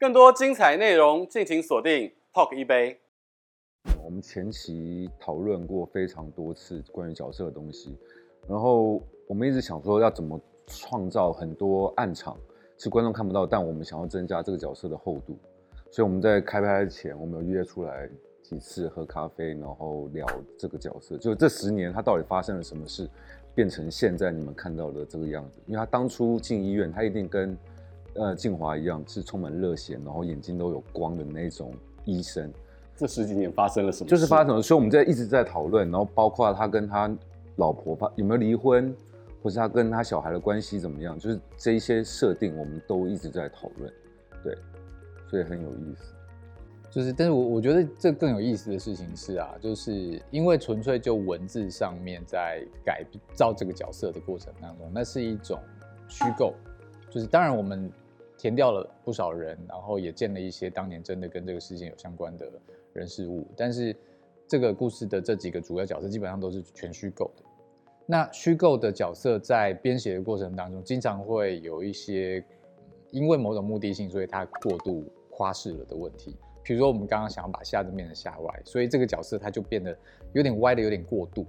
更多精彩内容，敬请锁定 Talk 一杯。我们前期讨论过非常多次关于角色的东西，然后我们一直想说要怎么创造很多暗场，是观众看不到，但我们想要增加这个角色的厚度。所以我们在开拍前，我们有约出来几次喝咖啡，然后聊这个角色，就这十年他到底发生了什么事，变成现在你们看到的这个样子。因为他当初进医院，他一定跟呃静华一样，是充满热血，然后眼睛都有光的那种医生。这十几年发生了什么？就是发生了，所以我们在一直在讨论，然后包括他跟他老婆发有没有离婚，或是他跟他小孩的关系怎么样，就是这一些设定，我们都一直在讨论，对。所以很有意思，就是，但是我我觉得这更有意思的事情是啊，就是因为纯粹就文字上面在改造这个角色的过程当中，那是一种虚构，就是当然我们填掉了不少人，然后也见了一些当年真的跟这个事件有相关的人事物，但是这个故事的这几个主要角色基本上都是全虚构的。那虚构的角色在编写的过程当中，经常会有一些因为某种目的性，所以它过度。花式了的问题，比如说我们刚刚想要把下字变成下歪，所以这个角色他就变得有点歪的有点过度。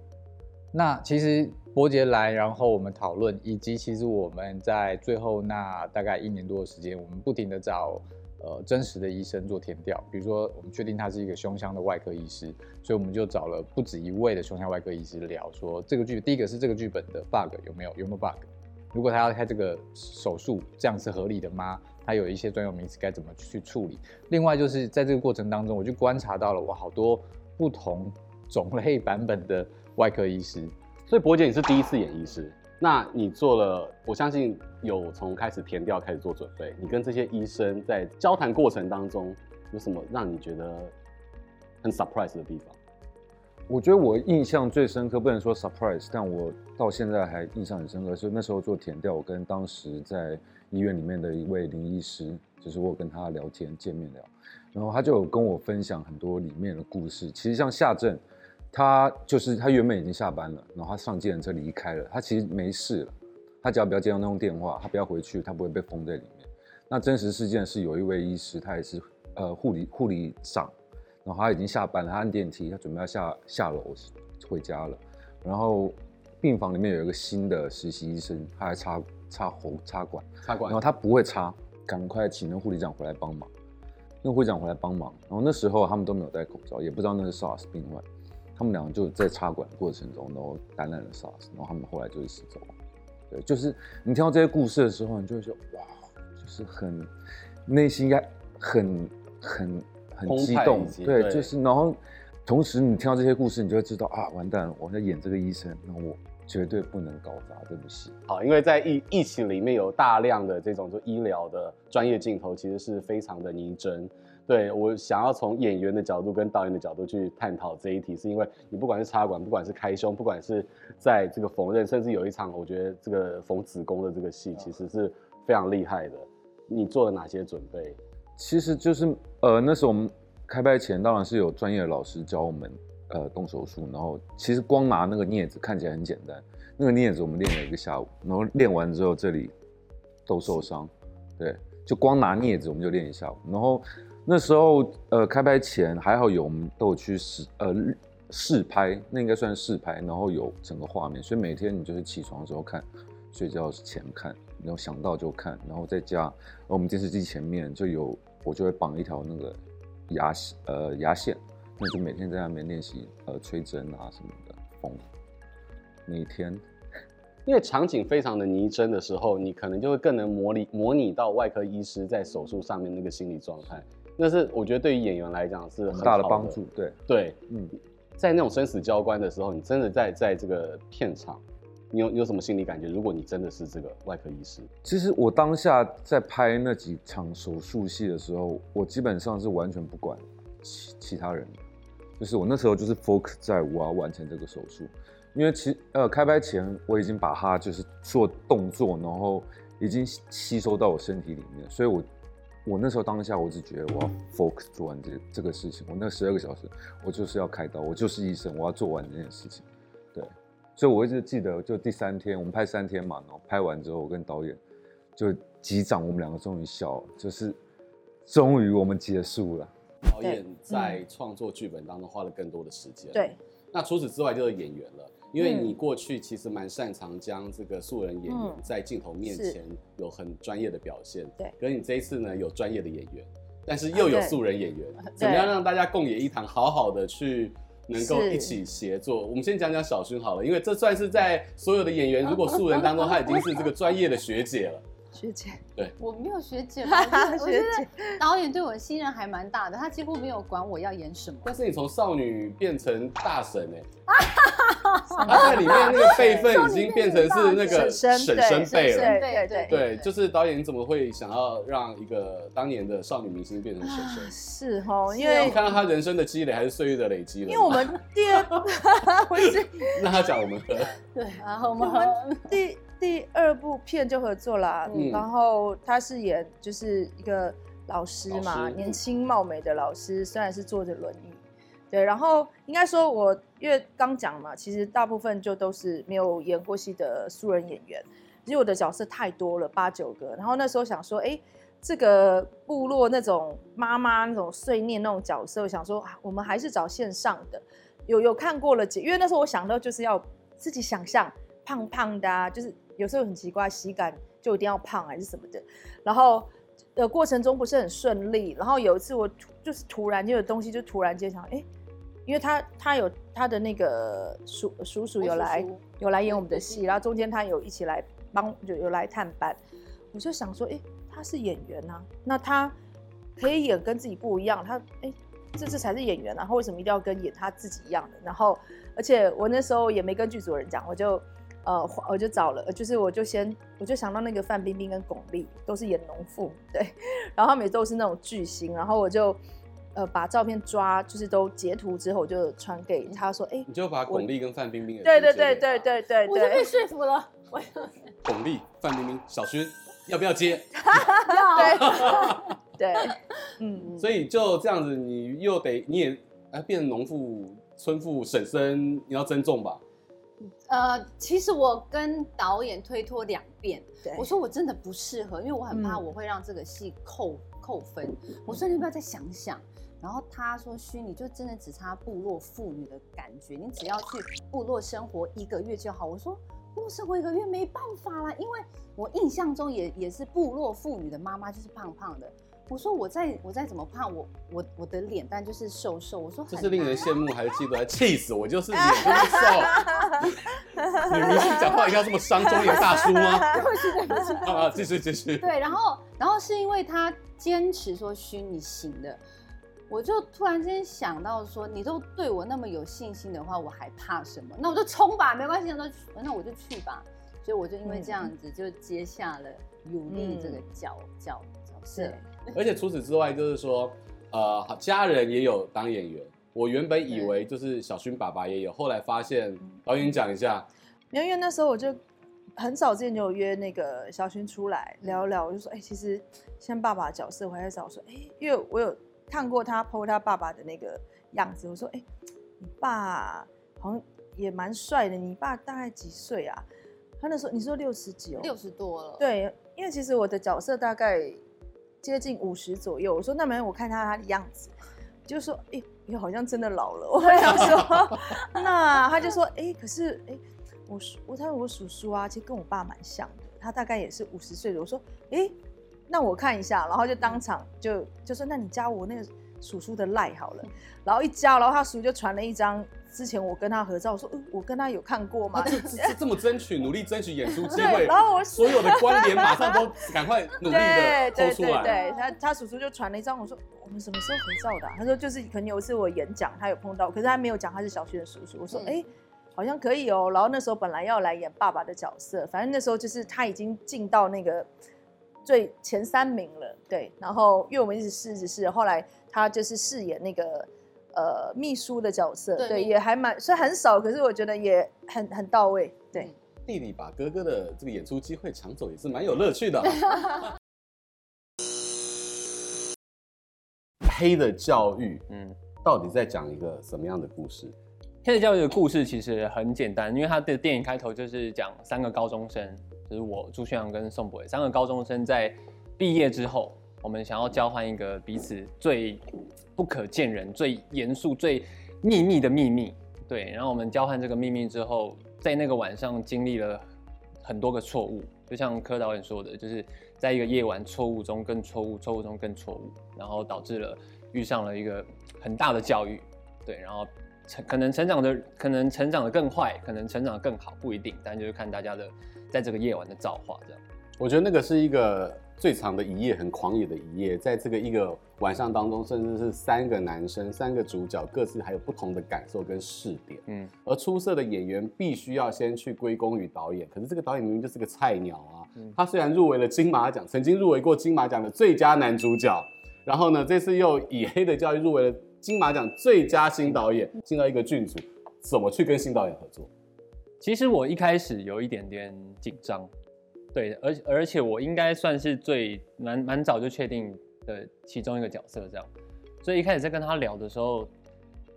那其实伯杰来，然后我们讨论，以及其实我们在最后那大概一年多的时间，我们不停的找呃真实的医生做填调，比如说我们确定他是一个胸腔的外科医师，所以我们就找了不止一位的胸腔外科医师聊说这个剧，第一个是这个剧本的 bug 有没有有没有 bug，如果他要开这个手术，这样是合理的吗？他有一些专有名词该怎么去处理？另外就是在这个过程当中，我就观察到了我好多不同种类版本的外科医师。所以柏姐，你是第一次演医师，那你做了，我相信有从开始填调开始做准备。你跟这些医生在交谈过程当中，有什么让你觉得很 surprise 的地方？我觉得我印象最深刻，不能说 surprise，但我到现在还印象很深刻，是那时候做填调，我跟当时在。医院里面的一位林医师，就是我跟他聊天见面聊，然后他就有跟我分享很多里面的故事。其实像夏正，他就是他原本已经下班了，然后他上计程车离开了，他其实没事了，他只要不要接到那通电话，他不要回去，他不会被封在里面。那真实事件是有一位医师，他也是呃护理护理长，然后他已经下班了，他按电梯，他准备要下下楼回家了，然后病房里面有一个新的实习医生，他还插。插喉插管，插管，然后他不会插，赶快请那护理长回来帮忙。那护理长回来帮忙，然后那时候他们都没有戴口罩，也不知道那是 SARS 病患。他们两个就在插管的过程中，然后感染了 SARS，然后他们后来就一起走了。对，就是你听到这些故事的时候，你就会说哇，就是很内心应该很很很激动，对，对，就是然后同时你听到这些故事，你就会知道啊，完蛋了，我在演这个医生，那我。绝对不能搞砸这部戏。好，因为在疫疫情里面有大量的这种就医疗的专业镜头，其实是非常的拟真。对，我想要从演员的角度跟导演的角度去探讨这一题，是因为你不管是插管，不管是开胸，不管是在这个缝纫，甚至有一场我觉得这个缝子宫的这个戏，其实是非常厉害的。你做了哪些准备？其实就是呃，那时候我们开拍前当然是有专业的老师教我们。呃，动手术，然后其实光拿那个镊子看起来很简单，那个镊子我们练了一个下午，然后练完之后这里都受伤，对，就光拿镊子我们就练一下午，然后那时候呃开拍前还好有我们都有去试呃试拍，那应该算试拍，然后有整个画面，所以每天你就是起床的时候看，睡觉前看，然后想到就看，然后在家我们电视机前面就有我就会绑一条那个牙线呃牙线。那就每天在那边练习，呃，吹针啊什么的，缝。每天，因为场景非常的拟真的时候，你可能就会更能模拟模拟到外科医师在手术上面那个心理状态。那是我觉得对于演员来讲是很，很大的帮助。对对，嗯，在那种生死交关的时候，你真的在在这个片场，你有你有什么心理感觉？如果你真的是这个外科医师，其实我当下在拍那几场手术戏的时候，我基本上是完全不管其其他人的。就是我那时候就是 focus 在我要完成这个手术，因为其呃开拍前我已经把它就是做动作，然后已经吸收到我身体里面，所以我我那时候当下我只觉得我要 focus 做完这这个事情，我那十二个小时我就是要开刀，我就是医生，我要做完这件事情，对，所以我一直记得就第三天我们拍三天嘛，然后拍完之后我跟导演就击掌，我们两个终于笑了，就是。终于我们结束了。导演在创作剧本当中花了更多的时间。对，那除此之外就是演员了，因为你过去其实蛮擅长将这个素人演员在镜头面前有很专业的表现。对，可是你这一次呢，有专业的演员，但是又有素人演员，怎么样让大家共演一堂，好好的去能够一起协作？我们先讲讲小薰好了，因为这算是在所有的演员如果素人当中，他已经是这个专业的学姐了。学姐，对，我没有学姐吗，我觉得导演对我的信任还蛮大的，他几乎没有管我要演什么。但是你从少女变成大神哎，他 在里面那个辈分已经变成是那个婶婶辈了，对对对，就是导演你怎么会想要让一个当年的少女明星变成婶婶？是哦，因为看到他人生的积累还是岁月的累积了。因为我们第二，我是让他讲我们 对，然后我们第。第二部片就合作啦，嗯、然后他是演就是一个老师嘛，师年轻貌美的老师，虽然是坐着轮椅，对，然后应该说我因为刚讲嘛，其实大部分就都是没有演过戏的素人演员，其实我的角色太多了，八九个，然后那时候想说，哎，这个部落那种妈妈那种碎念那种角色，我想说我们还是找线上的，有有看过了几，因为那时候我想到就是要自己想象胖胖的啊，就是。有时候很奇怪，喜感就一定要胖还是什么的，然后的过程中不是很顺利。然后有一次我就是突然就有东西就突然间想，哎，因为他他有他的那个叔叔叔有来有来演我们的戏，然后中间他有一起来帮就有来探班，我就想说，哎，他是演员啊，那他可以演跟自己不一样，他哎这这才是演员啊，然后为什么一定要跟演他自己一样的？然后而且我那时候也没跟剧组人讲，我就。呃，我就找了，就是我就先我就想到那个范冰冰跟巩俐都是演农妇，对，然后他们也都是那种巨星，然后我就呃把照片抓，就是都截图之后我就传给他说，哎、欸，你就把巩俐跟范冰冰的对对对对对对，我就被说服了，我巩俐、范冰冰、小薰要不要接？要，对，对，嗯，所以就这样子，你又得你也哎变成农妇、村妇、婶婶，你要尊重吧。呃，其实我跟导演推脱两遍，对我说我真的不适合，因为我很怕我会让这个戏扣、嗯、扣分。我说你要不要再想想？然后他说：“虚，你就真的只差部落妇女的感觉，你只要去部落生活一个月就好。”我说：“部落生活一个月没办法啦，因为我印象中也也是部落妇女的妈妈就是胖胖的。”我说我再我再怎么胖，我我我的脸蛋就是瘦瘦。我说这是令人羡慕还是嫉妒？还气死我！就是脸就是瘦。女明星讲话一定要这么伤中年大叔吗？对不起对不起。啊，继续继续。对，然后然后是因为他坚持说虚你行的，我就突然间想到说，你都对我那么有信心的话，我还怕什么？那我就冲吧，没关系，那那我就去吧。所以我就因为这样子就接下了有力这个角角角色。而且除此之外，就是说，呃，家人也有当演员。我原本以为就是小薰爸爸也有，后来发现导演讲一下，因为那时候我就很早之前就有约那个小薰出来聊聊，我就说，哎、欸，其实像爸爸的角色，我还在找说，哎、欸，因为我有看过他 po 他爸爸的那个样子，我说，哎、欸，你爸好像也蛮帅的，你爸大概几岁啊？他那时候你说六十几哦，六十多了。对，因为其实我的角色大概。接近五十左右，我说那没有，我看他他的样子，就说哎，你、欸、好像真的老了。我想说，那他就说哎、欸，可是哎、欸，我叔我他说我叔叔啊，其实跟我爸蛮像的，他大概也是五十岁的。我说哎、欸，那我看一下，然后就当场就就说那你加我那个叔叔的赖好了，然后一加，然后他叔就传了一张。之前我跟他合照，我说，嗯，我跟他有看过吗？这这这么争取，努力争取演出机 会，然后我所有的关联马上都 赶快努力的抽出来。对，对，对，对，他他叔叔就传了一张，我说我们什么时候合照的啊？他说就是可能有一次我演讲，他有碰到，可是他没有讲他是小薰的叔叔。我说哎、欸，好像可以哦。然后那时候本来要来演爸爸的角色，反正那时候就是他已经进到那个最前三名了。对，然后因为我们一直试，一直试，后来他就是饰演那个。呃，秘书的角色，对，对，也还蛮，虽然很少，可是我觉得也很很到位。对，弟弟把哥哥的这个演出机会抢走，也是蛮有乐趣的。黑的教育，嗯，到底在讲一个什么样的故事？黑的教育的故事其实很简单，因为他的电影开头就是讲三个高中生，就是我朱轩洋跟宋博伟三个高中生在毕业之后，我们想要交换一个彼此最不可见人、最严肃、最秘密的秘密。对，然后我们交换这个秘密之后，在那个晚上经历了很多个错误，就像柯导演说的，就是在一个夜晚，错误中更错误，错误中更错误，然后导致了遇上了一个很大的教育。对，然后成可能成长的可能成长的更快，可能成长的更好，不一定，但就是看大家的在这个夜晚的造化这样。我觉得那个是一个最长的一夜，很狂野的一夜，在这个一个晚上当中，甚至是三个男生，三个主角各自还有不同的感受跟视点。嗯，而出色的演员必须要先去归功于导演，可是这个导演明明就是个菜鸟啊。嗯，他虽然入围了金马奖，曾经入围过金马奖的最佳男主角，然后呢，这次又以《黑的教育》入围了金马奖最佳新导演，进到一个剧组，怎么去跟新导演合作？其实我一开始有一点点紧张。对，而而且我应该算是最蛮蛮早就确定的其中一个角色，这样，所以一开始在跟他聊的时候，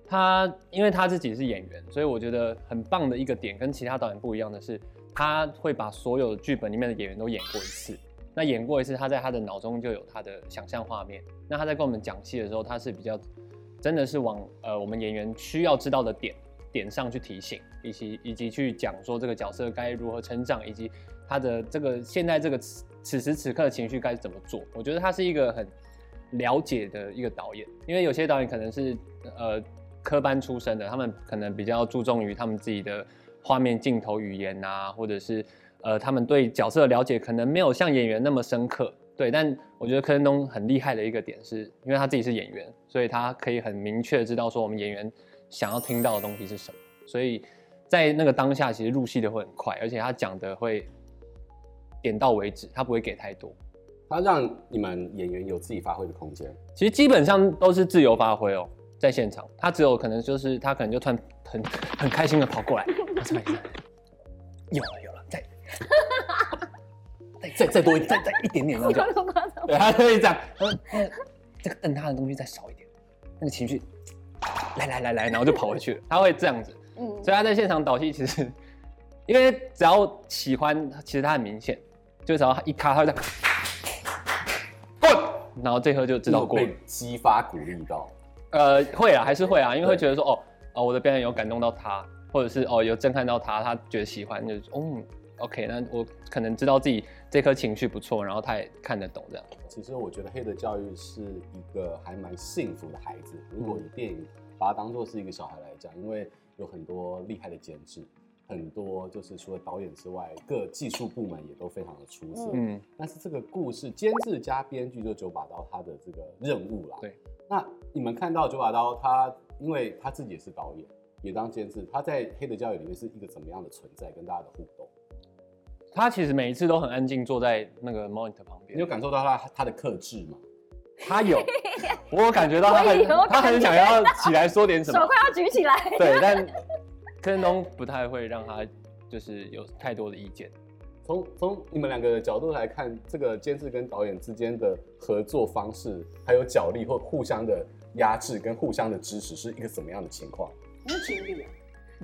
他因为他自己是演员，所以我觉得很棒的一个点，跟其他导演不一样的是，他会把所有剧本里面的演员都演过一次。那演过一次，他在他的脑中就有他的想象画面。那他在跟我们讲戏的时候，他是比较真的是往呃我们演员需要知道的点点上去提醒，以及以及去讲说这个角色该如何成长，以及。他的这个现在这个此此时此刻的情绪该怎么做？我觉得他是一个很了解的一个导演，因为有些导演可能是呃科班出身的，他们可能比较注重于他们自己的画面、镜头语言啊，或者是呃他们对角色的了解可能没有像演员那么深刻。对，但我觉得柯震东很厉害的一个点是，因为他自己是演员，所以他可以很明确知道说我们演员想要听到的东西是什么，所以在那个当下其实入戏的会很快，而且他讲的会。点到为止，他不会给太多，他让你们演员有自己发挥的空间。其实基本上都是自由发挥哦，在现场，他只有可能就是他可能就突然很很开心的跑过来，有了有了，再再再再多一点，再再一点点然后就，对，他可以这样，嗯，这个瞪他的东西再少一点，那个情绪，来来来来，然后就跑回去了，他会这样子，嗯，所以他在现场导戏其实，因为只要喜欢，其实他很明显。就只要他一卡，他就这样滚，然后这颗就知道过了。被激发鼓励到，呃，会啊，还是会啊，因为会觉得说，哦，哦，我的表演有感动到他，或者是哦，有震撼到他，他觉得喜欢，就是，哦，OK，那我可能知道自己这颗情绪不错，然后他也看得懂这样。其实我觉得《黑的教育》是一个还蛮幸福的孩子，如果以电影把它当做是一个小孩来讲，因为有很多厉害的监制。很多就是除了导演之外，各技术部门也都非常的出色。嗯，但是这个故事监制加编剧就九把刀他的这个任务啦。对，那你们看到九把刀他，因为他自己也是导演，也当监制，他在《黑的教育》里面是一个怎么样的存在，跟大家的互动？他其实每一次都很安静，坐在那个 monitor 旁边。你有感受到他他的克制吗？他有，我有感觉到他很他很想要起来说点什么，手快要举起来。对，但。柯震东不太会让他就是有太多的意见。从从你们两个的角度来看，这个监制跟导演之间的合作方式，还有角力或互相的压制跟互相的支持，是一个怎么样的情况？很像情侣啊。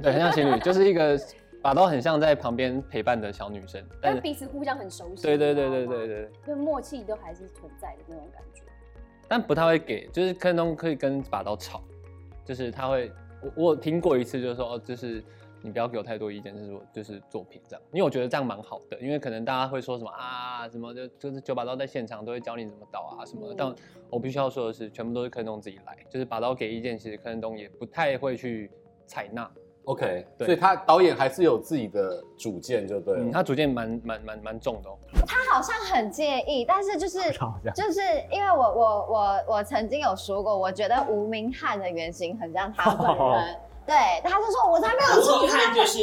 对，很像情侣，就是一个把刀很像在旁边陪伴的小女生，但是彼此互相很熟悉。对对对对对对，就默契都还是存在的那种感觉。但不太会给，就是柯震东可以跟把刀吵，就是他会。我我听过一次，就是说哦，就是你不要给我太多意见，就是说就是作品这样，因为我觉得这样蛮好的，因为可能大家会说什么啊什么就就是九把刀在现场都会教你怎么导啊什么的，但我必须要说的是，全部都是柯震东自己来，就是把刀给意见，其实柯震东也不太会去采纳。OK，对，所以他导演还是有自己的主见，就对了。嗯，他主见蛮蛮蛮蛮重的哦。他好像很介意，但是就是就是因为我我我我曾经有说过，我觉得吴明翰的原型很像他本人。Oh. 对，他就说我才没有臭直男，就是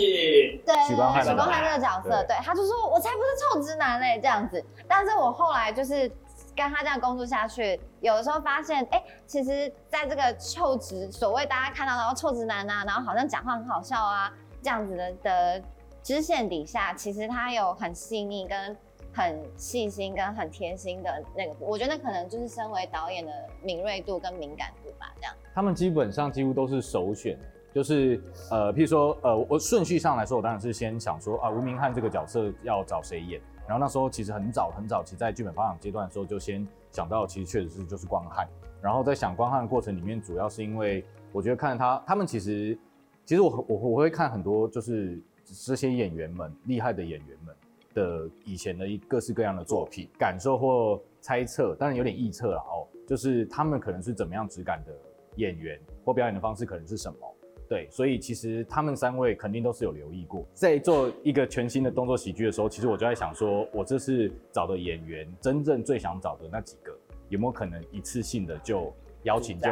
对许光汉这个角色，对，他就说我才不是臭直男嘞这样子。但是我后来就是。跟他这样工作下去，有的时候发现，哎、其实在这个臭直，所谓大家看到的臭直男啊，然后好像讲话很好笑啊，这样子的的支线底下，其实他有很细腻、跟很细心、跟很贴心的那个，我觉得那可能就是身为导演的敏锐度跟敏感度吧，这样。他们基本上几乎都是首选，就是呃，譬如说，呃，我顺序上来说，我当然是先想说啊，吴明翰这个角色要找谁演。然后那时候其实很早很早其实在剧本发展阶段的时候就先想到其实确实是就是光汉。然后在想光汉的过程里面，主要是因为我觉得看他他们其实其实我我我会看很多就是这些演员们厉害的演员们的以前的一各式各样的作品，感受或猜测，当然有点臆测了哦，就是他们可能是怎么样质感的演员或表演的方式可能是什么。对，所以其实他们三位肯定都是有留意过，在做一个全新的动作喜剧的时候，其实我就在想说，我这次找的演员，真正最想找的那几个，有没有可能一次性的就邀请就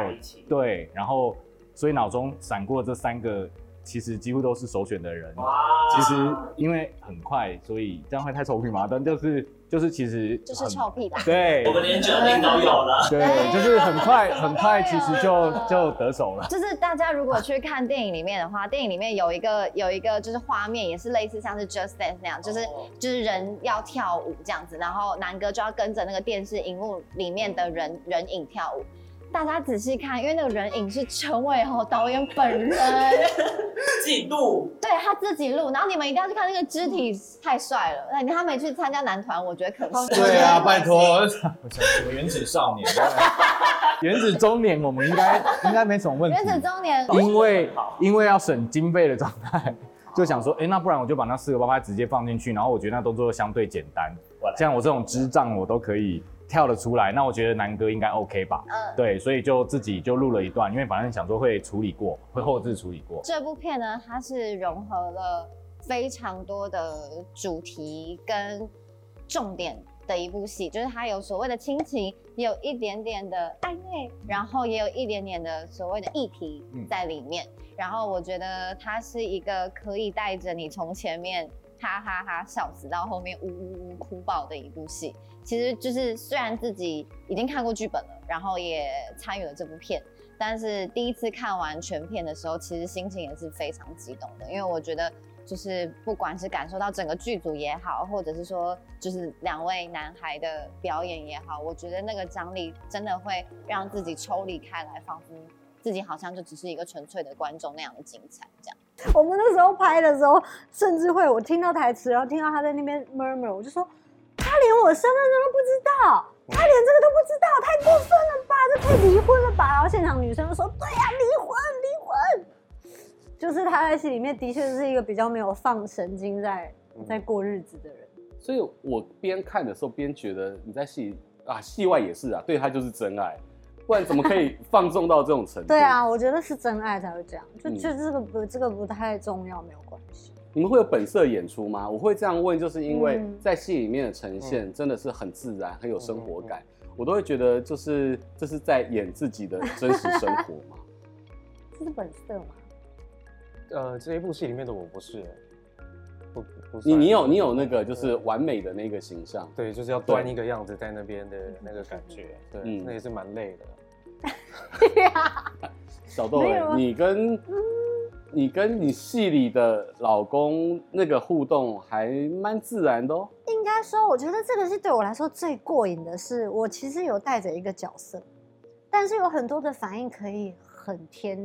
对，然后所以脑中闪过这三个。其实几乎都是首选的人。哇！其实因为很快，所以这样会太臭屁嘛？但就是就是其实就是臭屁吧。对，我们连酒精都有了。对，就是很快很快，其实就就得手了。就是大家如果去看电影里面的话，电影里面有一个有一个就是画面，也是类似像是 Just Dance 那样，就是就是人要跳舞这样子，然后南哥就要跟着那个电视荧幕里面的人人影跳舞。大家仔细看，因为那个人影是陈伟豪导演本人 自己录，对他自己录，然后你们一定要去看那个肢体太帅了。那你他没去参加男团，我觉得可惜。对啊，拜托，什么原子少年，原子中年，我们应该应该没什么问题。原子中年，因为因为要省经费的状态，就想说，哎、欸，那不然我就把那四个八拍直接放进去，然后我觉得那动作相对简单，像我这种智障我都可以。跳得出来，那我觉得南哥应该 OK 吧？嗯，对，所以就自己就录了一段，因为反正想说会处理过，会后置处理过。这部片呢，它是融合了非常多的主题跟重点的一部戏，就是它有所谓的亲情，也有一点点的暧昧，然后也有一点点的所谓的议题在里面。嗯，然后我觉得它是一个可以带着你从前面。哈哈哈，笑死到后面呜呜呜哭爆的一部戏，其实就是虽然自己已经看过剧本了，然后也参与了这部片，但是第一次看完全片的时候，其实心情也是非常激动的，因为我觉得就是不管是感受到整个剧组也好，或者是说就是两位男孩的表演也好，我觉得那个张力真的会让自己抽离开来，仿佛自己好像就只是一个纯粹的观众那样的精彩，这样。我们那时候拍的时候，甚至会我听到台词，然后听到他在那边 murmur，我就说连我身份证都不知道，他连这个都不知道，太过分了吧？这可以离婚了吧？然后现场女生就说：“对呀、啊，离婚，离婚。”就是他在戏里面的确是一个比较没有放神经在在过日子的人。所以我边看的时候边觉得你在戏啊，戏外也是啊，对他就是真爱。不然怎么可以放纵到这种程度？对啊，我觉得是真爱才会这样。就就这个不这个不太重要，没有关系。你们会有本色演出吗？我会这样问，就是因为在戏里面的呈现真的是很自然，很有生活感。我都会觉得，就是这是在演自己的真实生活吗？这是本色吗？呃，这一部戏里面的我不是。你你有你有那个就是完美的那个形象，对，就是要端一个样子在那边的那个感觉，对，嗯、那也是蛮累的。小豆、欸，你跟你跟你戏里的老公那个互动还蛮自然的哦。应该说，我觉得这个是对我来说最过瘾的是，我其实有带着一个角色，但是有很多的反应可以很天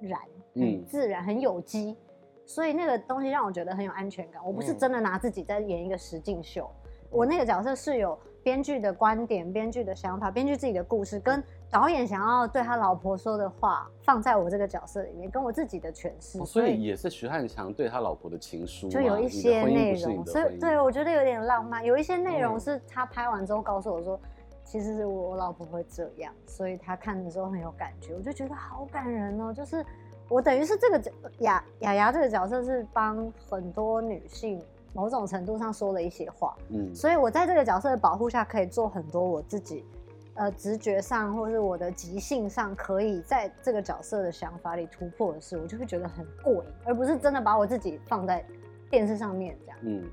然、很自然、嗯、很有机。所以那个东西让我觉得很有安全感。我不是真的拿自己在演一个实境秀，嗯、我那个角色是有编剧的观点、编剧的想法、编剧自己的故事，跟导演想要对他老婆说的话放在我这个角色里面，跟我自己的诠释、哦。所以也是徐汉强对他老婆的情书，就有一些内容。所以对我觉得有点浪漫，有一些内容是他拍完之后告诉我说，其实是我老婆会这样，所以他看的时候很有感觉，我就觉得好感人哦，就是。我等于是这个角雅雅雅这个角色是帮很多女性某种程度上说了一些话，嗯，所以我在这个角色的保护下，可以做很多我自己，呃，直觉上或是我的即兴上可以在这个角色的想法里突破的事，我就会觉得很过瘾，而不是真的把我自己放在电视上面这样，嗯。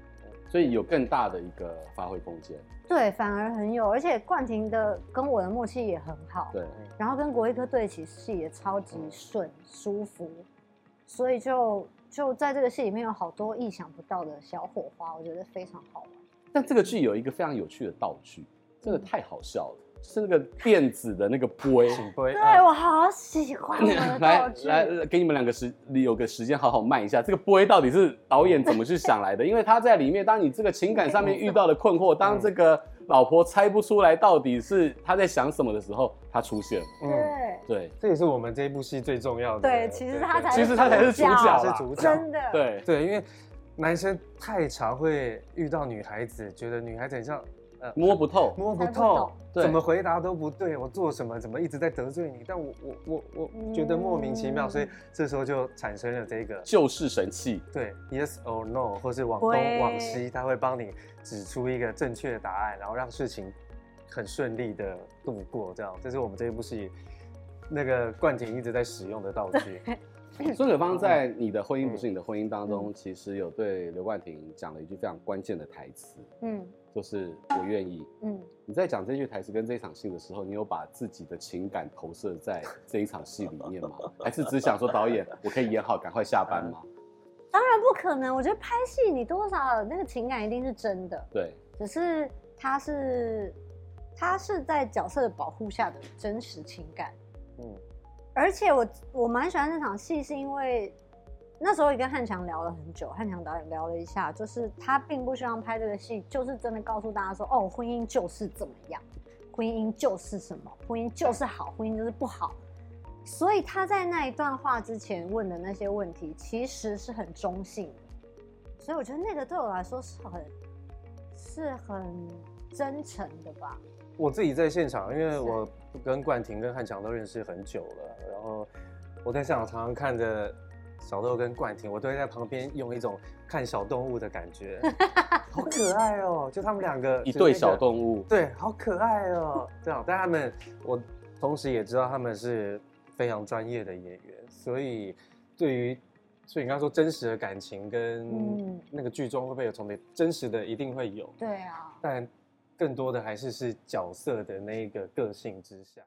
所以有更大的一个发挥空间，对，反而很有，而且冠廷的跟我的默契也很好，对，然后跟国一科对起戏也超级顺、嗯、舒服，所以就就在这个戏里面有好多意想不到的小火花，我觉得非常好玩。但这个剧有一个非常有趣的道具，真的太好笑了。嗯是那个电子的那个杯，对，我好喜欢。来来，给你们两个时有个时间好好卖一下，这个杯到底是导演怎么去想来的？因为他在里面，当你这个情感上面遇到的困惑，当这个老婆猜不出来到底是他在想什么的时候，他出现了。嗯，对，对，这也是我们这一部戏最重要的。对，其实他才其实他才是主角，是主角，真的。对对，因为男生太常会遇到女孩子，觉得女孩子很像。呃，摸不透，摸不透，怎么回答都不对，我做什么怎么一直在得罪你？但我我我我觉得莫名其妙，所以这时候就产生了这个救世神器。对，yes or no，或是往东往西，他会帮你指出一个正确的答案，然后让事情很顺利的度过。这样，这是我们这一部戏那个冠廷一直在使用的道具。孙可芳在《你的婚姻不是你的婚姻》当中，其实有对刘冠廷讲了一句非常关键的台词，嗯，就是我愿意。嗯，你在讲这句台词跟这一场戏的时候，你有把自己的情感投射在这一场戏里面吗？还是只想说导演，我可以演好，赶快下班吗？当然不可能，我觉得拍戏你多少那个情感一定是真的，对，只是他是他是在角色的保护下的真实情感，嗯。而且我我蛮喜欢那场戏，是因为那时候也跟汉强聊了很久，汉强导演聊了一下，就是他并不希望拍这个戏，就是真的告诉大家说，哦，婚姻就是怎么样，婚姻就是什么，婚姻就是好，婚姻就是不好。所以他在那一段话之前问的那些问题，其实是很中性的。所以我觉得那个对我来说是很是很真诚的吧。我自己在现场，因为我跟冠廷、跟汉强都认识很久了，然后我在现场常常看着小豆跟冠廷，我都会在旁边用一种看小动物的感觉，好可爱哦！就他们两个一对小动物，对，好可爱哦。这样，但他们我同时也知道他们是非常专业的演员，所以对于所以你刚刚说真实的感情跟那个剧中会不会有重叠？真实的一定会有，对啊，但。更多的还是是角色的那一个个性之下。